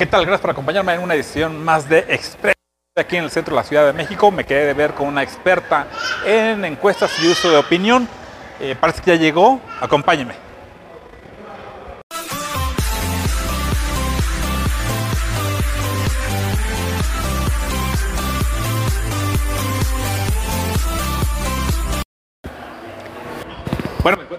¿Qué tal? Gracias por acompañarme en una edición más de Express. Aquí en el centro de la Ciudad de México me quedé de ver con una experta en encuestas y uso de opinión. Eh, parece que ya llegó. Acompáñenme.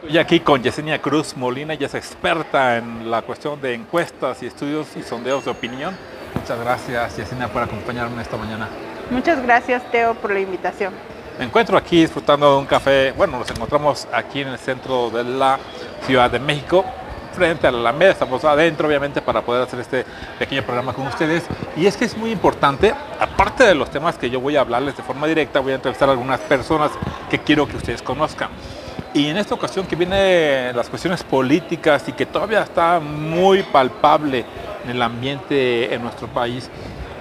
Ya aquí con Yesenia Cruz Molina, ella es experta en la cuestión de encuestas y estudios y sondeos de opinión. Muchas gracias, Yesenia, por acompañarme esta mañana. Muchas gracias, Teo, por la invitación. Me encuentro aquí disfrutando de un café. Bueno, nos encontramos aquí en el centro de la Ciudad de México, frente a la Alameda. Estamos adentro, obviamente, para poder hacer este pequeño programa con ustedes. Y es que es muy importante, aparte de los temas que yo voy a hablarles de forma directa, voy a entrevistar a algunas personas que quiero que ustedes conozcan. Y en esta ocasión que viene las cuestiones políticas y que todavía está muy palpable en el ambiente en nuestro país,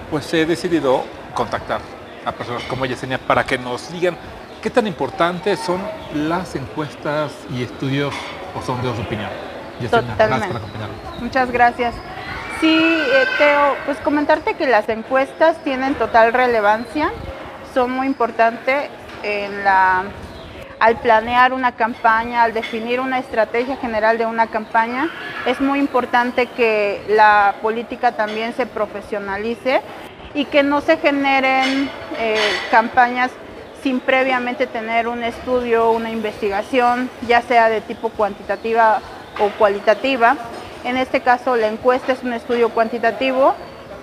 pues he decidido contactar a personas como Yesenia para que nos digan qué tan importantes son las encuestas y estudios o sondeos de opinión. Yesenia, gracias por acompañarnos. Muchas gracias. Sí, eh, Teo, pues comentarte que las encuestas tienen total relevancia, son muy importantes en la al planear una campaña, al definir una estrategia general de una campaña, es muy importante que la política también se profesionalice y que no se generen eh, campañas sin previamente tener un estudio, una investigación, ya sea de tipo cuantitativa o cualitativa. En este caso, la encuesta es un estudio cuantitativo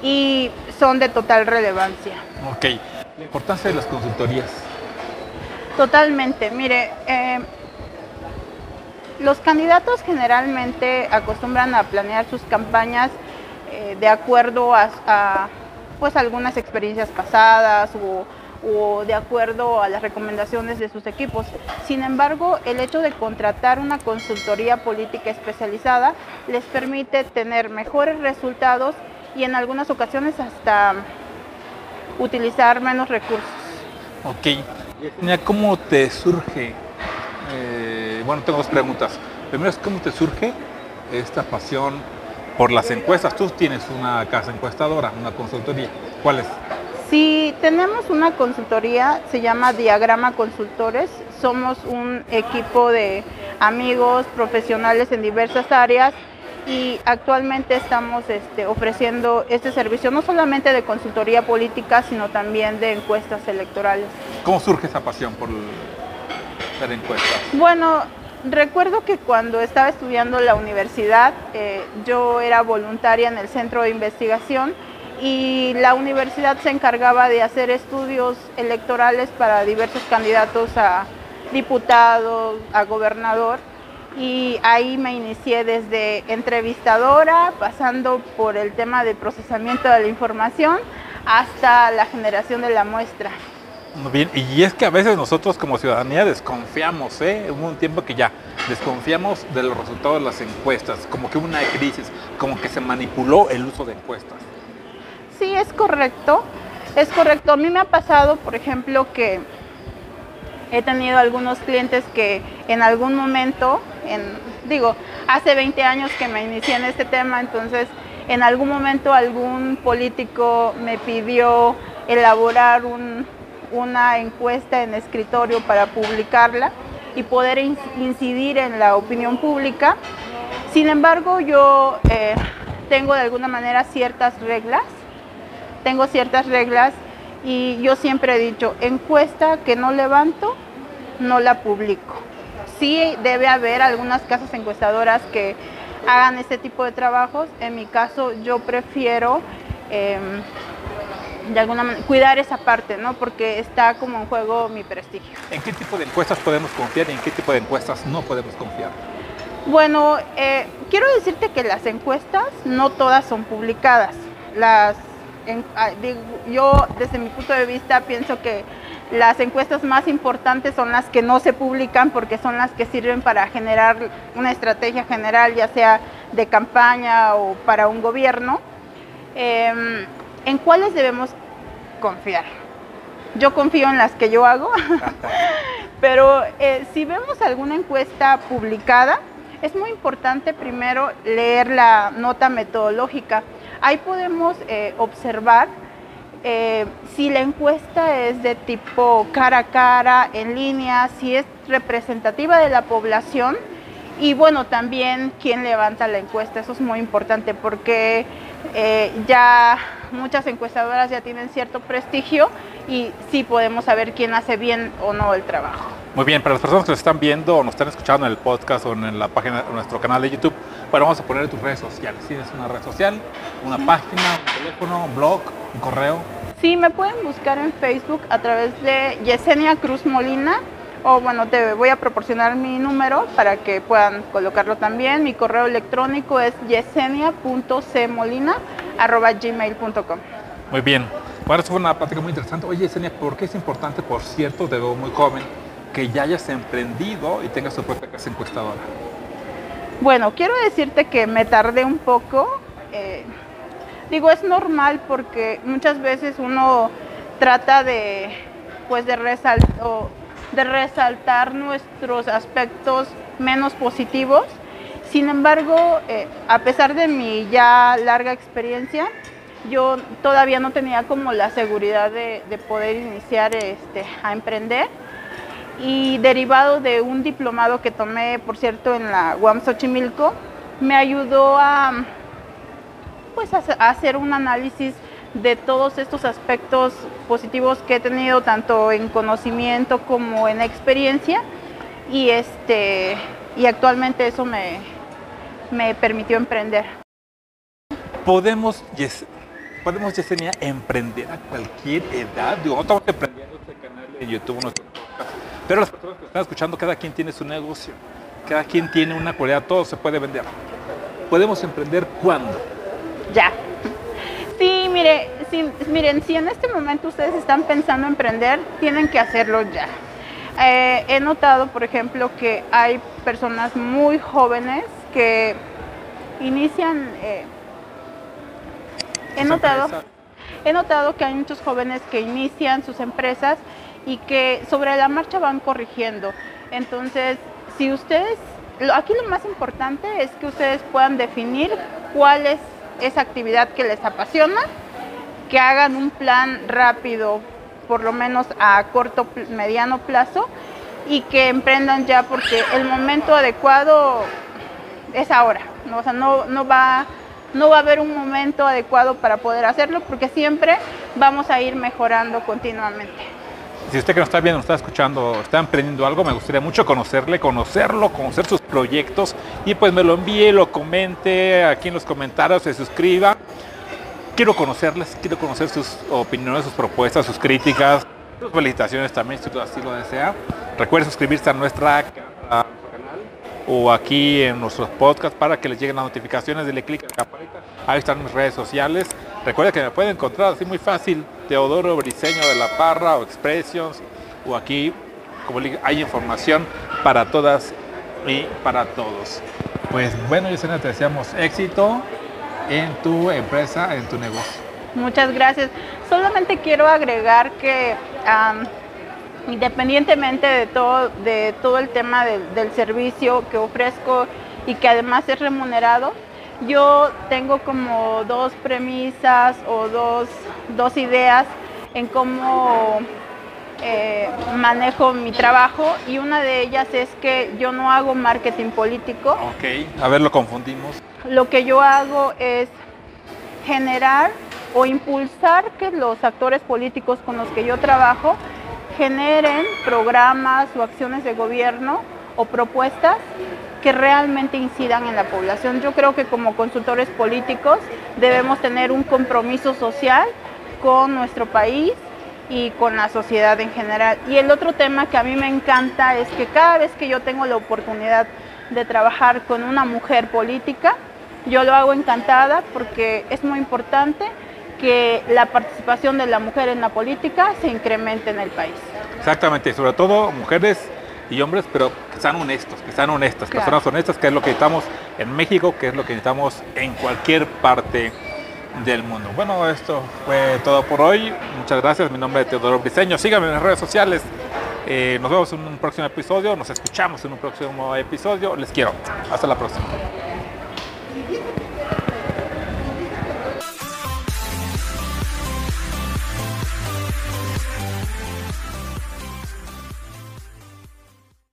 y son de total relevancia. Ok, la importancia de las consultorías. Totalmente. Mire, eh, los candidatos generalmente acostumbran a planear sus campañas eh, de acuerdo a, pues algunas experiencias pasadas o, o, de acuerdo a las recomendaciones de sus equipos. Sin embargo, el hecho de contratar una consultoría política especializada les permite tener mejores resultados y en algunas ocasiones hasta utilizar menos recursos. Ok. ¿Cómo te surge? Eh, bueno, tengo dos preguntas. Primero es cómo te surge esta pasión por las encuestas. Tú tienes una casa encuestadora, una consultoría. ¿Cuál es? Sí, tenemos una consultoría, se llama Diagrama Consultores. Somos un equipo de amigos profesionales en diversas áreas y actualmente estamos este, ofreciendo este servicio no solamente de consultoría política, sino también de encuestas electorales. ¿Cómo surge esa pasión por hacer encuestas? Bueno, recuerdo que cuando estaba estudiando la universidad, eh, yo era voluntaria en el centro de investigación y la universidad se encargaba de hacer estudios electorales para diversos candidatos a diputado, a gobernador y ahí me inicié desde entrevistadora, pasando por el tema de procesamiento de la información hasta la generación de la muestra. Muy bien, y es que a veces nosotros como ciudadanía desconfiamos, ¿eh? Hubo un tiempo que ya desconfiamos de los resultados de las encuestas, como que hubo una crisis, como que se manipuló el uso de encuestas. Sí, es correcto, es correcto. A mí me ha pasado, por ejemplo, que he tenido algunos clientes que en algún momento, en, digo, hace 20 años que me inicié en este tema, entonces en algún momento algún político me pidió elaborar una encuesta en escritorio para publicarla y poder incidir en la opinión pública. Sin embargo, yo eh, tengo de alguna manera ciertas reglas, tengo ciertas reglas y yo siempre he dicho, encuesta que no levanto, no la publico. Sí debe haber algunas casas encuestadoras que hagan este tipo de trabajos. En mi caso yo prefiero em, de alguna manera cuidar esa parte, ¿no? Porque está como en juego mi prestigio. ¿En qué tipo de encuestas podemos confiar y en qué tipo de encuestas no podemos confiar? Bueno, eh, quiero decirte que las encuestas no todas son publicadas. Las Ah, yo desde mi punto de vista pienso que las encuestas más importantes son las que no se publican porque son las que sirven para generar una estrategia general, ya sea de campaña o para un gobierno. Em, ¿En cuáles debemos confiar? Yo confío en las que yo hago, pero eh, si vemos alguna encuesta publicada, es muy importante primero leer la nota metodológica Ahí podemos eh, observar eh, si la encuesta es de tipo cara a cara, en línea, si es representativa de la población y bueno, también quién levanta la encuesta, eso es muy importante porque eh, ya muchas encuestadoras ya tienen cierto prestigio y sí podemos saber quién hace bien o no el trabajo. Muy bien, para las personas que nos están viendo o nos están escuchando en el podcast o en la página, en nuestro canal de YouTube, bueno, vamos a poner tus redes sociales. ¿Tienes una red social, una página, un teléfono, un blog, un correo? Sí, me pueden buscar en Facebook a través de Yesenia Cruz Molina o bueno, te voy a proporcionar mi número para que puedan colocarlo también. Mi correo electrónico es yesenia.cmolina.gmail.com Muy bien. Bueno, esto fue una plática muy interesante. Oye, Yesenia, ¿por qué es importante, por cierto, te veo muy joven, que ya hayas emprendido y tengas tu propia casa encuestadora? Bueno, quiero decirte que me tardé un poco. Eh, digo, es normal porque muchas veces uno trata de, pues, de, resaltar nuestros aspectos menos positivos. Sin embargo, eh, a pesar de mi ya larga experiencia, yo todavía no tenía como la seguridad de, de poder iniciar este, a emprender y derivado de un diplomado que tomé, por cierto, en la UAM Xochimilco, me ayudó a, pues, hacer un análisis de todos estos aspectos positivos que he tenido tanto en conocimiento como en experiencia y este y actualmente eso me, me permitió emprender. Podemos, podemos Yesenia, emprender a cualquier edad. Digo, no estamos emprendiendo este canal de YouTube, pero las personas que están escuchando, cada quien tiene su negocio, cada quien tiene una cualidad, todo se puede vender. ¿Podemos emprender cuándo? Ya. Sí, mire, si, miren, si en este momento ustedes están pensando en emprender, tienen que hacerlo ya. Eh, he notado, por ejemplo, que hay personas muy jóvenes que inician... Eh, he notado, he notado que hay muchos jóvenes que inician sus empresas y que sobre la marcha van corrigiendo. Entonces, si ustedes, aquí lo más importante es que ustedes puedan definir cuál es esa actividad que les apasiona, que hagan un plan rápido, por lo menos a corto, mediano plazo, y que emprendan ya porque el momento adecuado es ahora. O sea, no, no, va, no va a haber un momento adecuado para poder hacerlo porque siempre vamos a ir mejorando continuamente si usted que nos está viendo, nos está escuchando, está emprendiendo algo, me gustaría mucho conocerle, conocerlo, conocer sus proyectos y pues me lo envíe, lo comente aquí en los comentarios, se suscriba. Quiero conocerles, quiero conocer sus opiniones, sus propuestas, sus críticas, sus felicitaciones también, si así lo desea. Recuerde suscribirse a nuestra canal o aquí en nuestros podcasts para que les lleguen las notificaciones, dele clic a la campanita. Ahí están mis redes sociales. Recuerda que me pueden encontrar así muy fácil Teodoro Briseño de la Parra o Expressions o aquí, como le hay información para todas y para todos. Pues bueno, Yesenia, te deseamos éxito en tu empresa, en tu negocio. Muchas gracias. Solamente quiero agregar que independientemente de todo, de todo el tema del servicio que ofrezco y que además es remunerado, yo tengo como dos premisas o dos, dos ideas en cómo eh, manejo mi trabajo y una de ellas es que yo no hago marketing político. Ok, a ver, lo confundimos. Lo que yo hago es generar o impulsar que los actores políticos con los que yo trabajo generen programas o acciones de gobierno o propuestas que realmente incidan en la población. Yo creo que como consultores políticos debemos tener un compromiso social con nuestro país y con la sociedad en general. Y el otro tema que a mí me encanta es que cada vez que yo tengo la oportunidad de trabajar con una mujer política, yo lo hago encantada porque es muy importante que la participación de la mujer en la política se incremente en el país. Exactamente, sobre todo mujeres y hombres, pero que sean honestos, que sean honestas, personas honestas, que es lo que necesitamos en México, que es lo que necesitamos en cualquier parte del mundo. Bueno, esto fue todo por hoy. Muchas gracias. Mi nombre es Teodoro Briseño. Síganme en las redes sociales. Eh, nos vemos en un próximo episodio. Nos escuchamos en un próximo episodio. Les quiero. Hasta la próxima.